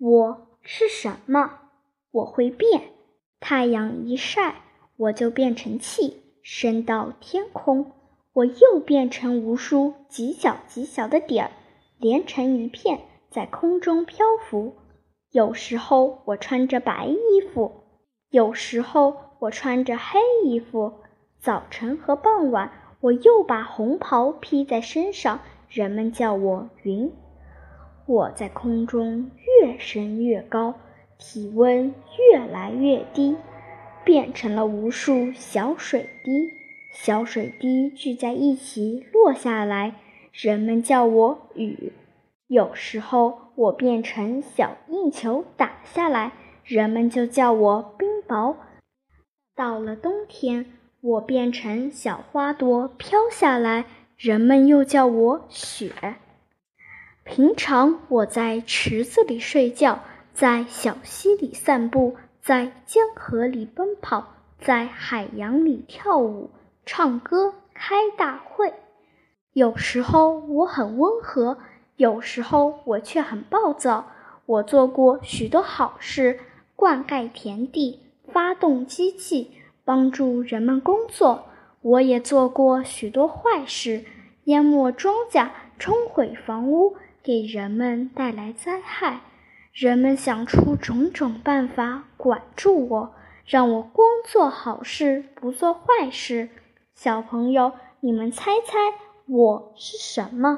我是什么？我会变。太阳一晒，我就变成气，升到天空。我又变成无数极小极小的点儿，连成一片，在空中漂浮。有时候我穿着白衣服，有时候我穿着黑衣服。早晨和傍晚，我又把红袍披在身上，人们叫我云。我在空中越升越高，体温越来越低，变成了无数小水滴。小水滴聚在一起落下来，人们叫我雨。有时候我变成小硬球打下来，人们就叫我冰雹。到了冬天，我变成小花朵飘下来，人们又叫我雪。平常我在池子里睡觉，在小溪里散步，在江河里奔跑，在海洋里跳舞。唱歌开大会，有时候我很温和，有时候我却很暴躁。我做过许多好事，灌溉田地，发动机器，帮助人们工作。我也做过许多坏事，淹没庄稼，冲毁房屋，给人们带来灾害。人们想出种种办法管住我，让我光做好事，不做坏事。小朋友，你们猜猜我是什么？